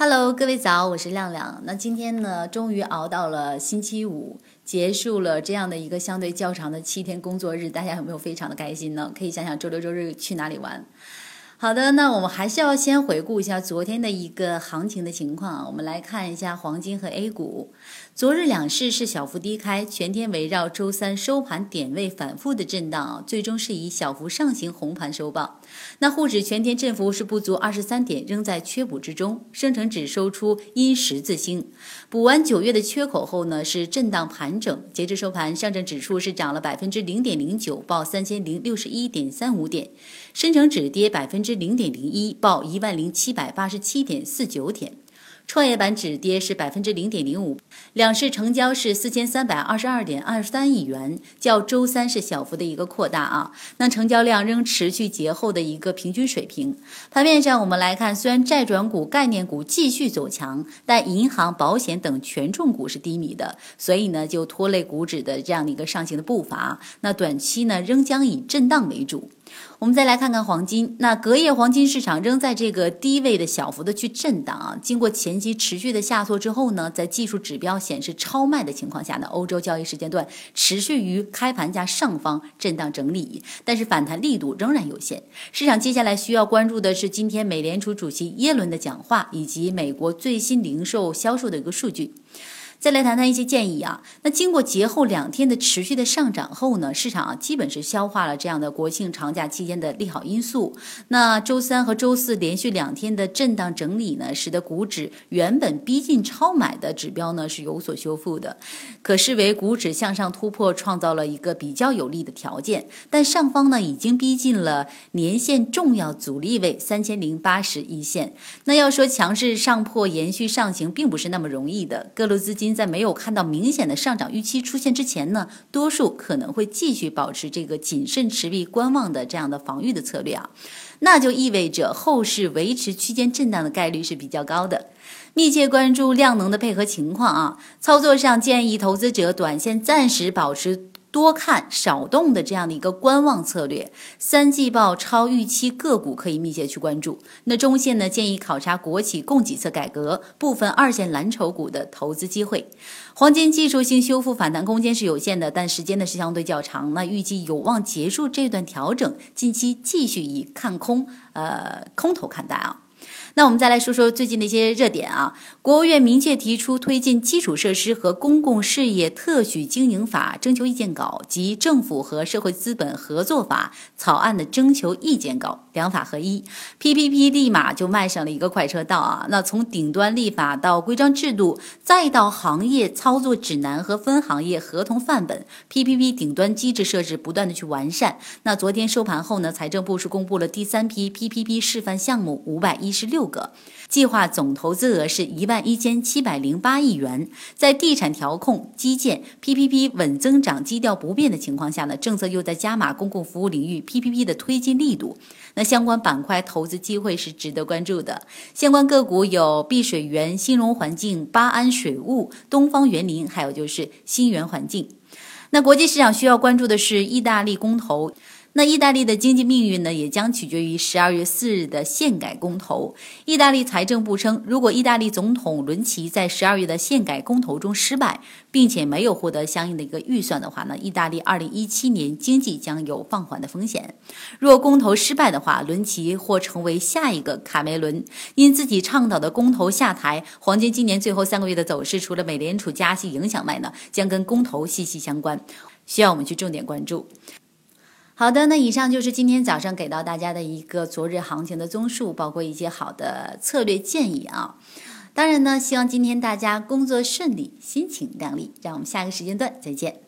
Hello，各位早，我是亮亮。那今天呢，终于熬到了星期五，结束了这样的一个相对较长的七天工作日，大家有没有非常的开心呢？可以想想周六周日去哪里玩。好的，那我们还是要先回顾一下昨天的一个行情的情况啊。我们来看一下黄金和 A 股。昨日两市是小幅低开，全天围绕周三收盘点位反复的震荡啊，最终是以小幅上行红盘收报。那沪指全天振幅是不足二十三点，仍在缺补之中。深成指收出阴十字星，补完九月的缺口后呢，是震荡盘整。截至收盘，上证指数是涨了百分之零点零九，报三千零六十一点三五点；深成指跌百分之零点零一，报一万零七百八十七点四九点。创业板指跌是百分之零点零五，两市成交是四千三百二十二点二三亿元，较周三是小幅的一个扩大啊。那成交量仍持续节后的一个平均水平。盘面上我们来看，虽然债转股、概念股继续走强，但银行、保险等权重股是低迷的，所以呢就拖累股指的这样的一个上行的步伐。那短期呢仍将以震荡为主。我们再来看看黄金，那隔夜黄金市场仍在这个低位的小幅的去震荡啊。经过前期持续的下挫之后呢，在技术指标显示超卖的情况下呢，欧洲交易时间段持续于开盘价上方震荡整理，但是反弹力度仍然有限。市场接下来需要关注的是今天美联储主席耶伦的讲话以及美国最新零售销售的一个数据。再来谈谈一些建议啊。那经过节后两天的持续的上涨后呢，市场啊基本是消化了这样的国庆长假期间的利好因素。那周三和周四连续两天的震荡整理呢，使得股指原本逼近超买的指标呢是有所修复的，可视为股指向上突破创造了一个比较有利的条件。但上方呢已经逼近了年线重要阻力位三千零八十一线。那要说强势上破延续上行，并不是那么容易的。各路资金。在没有看到明显的上涨预期出现之前呢，多数可能会继续保持这个谨慎持币观望的这样的防御的策略啊，那就意味着后市维持区间震荡的概率是比较高的。密切关注量能的配合情况啊，操作上建议投资者短线暂时保持。多看少动的这样的一个观望策略，三季报超预期个股可以密切去关注。那中线呢，建议考察国企供给侧改革、部分二线蓝筹股的投资机会。黄金技术性修复反弹空间是有限的，但时间呢是相对较长。那预计有望结束这段调整，近期继续以看空，呃，空头看待啊。那我们再来说说最近的一些热点啊。国务院明确提出推进基础设施和公共事业特许经营法征求意见稿及政府和社会资本合作法草案的征求意见稿，两法合一，PPP 立马就迈上了一个快车道啊。那从顶端立法到规章制度，再到行业操作指南和分行业合同范本，PPP 顶端机制设置不断的去完善。那昨天收盘后呢，财政部是公布了第三批 PPP 示范项目五百一十六。个计划总投资额是一万一千七百零八亿元，在地产调控、基建、PPP 稳增长基调不变的情况下呢，政策又在加码公共服务领域 PPP 的推进力度。那相关板块投资机会是值得关注的，相关个股有碧水源、新荣环境、巴安水务、东方园林，还有就是新源环境。那国际市场需要关注的是意大利公投。那意大利的经济命运呢，也将取决于十二月四日的宪改公投。意大利财政部称，如果意大利总统伦齐在十二月的宪改公投中失败，并且没有获得相应的一个预算的话呢，意大利二零一七年经济将有放缓的风险。若公投失败的话，伦齐或成为下一个卡梅伦。因自己倡导的公投下台，黄金今年最后三个月的走势，除了美联储加息影响外呢，将跟公投息息相关，需要我们去重点关注。好的，那以上就是今天早上给到大家的一个昨日行情的综述，包括一些好的策略建议啊。当然呢，希望今天大家工作顺利，心情亮丽。让我们下个时间段再见。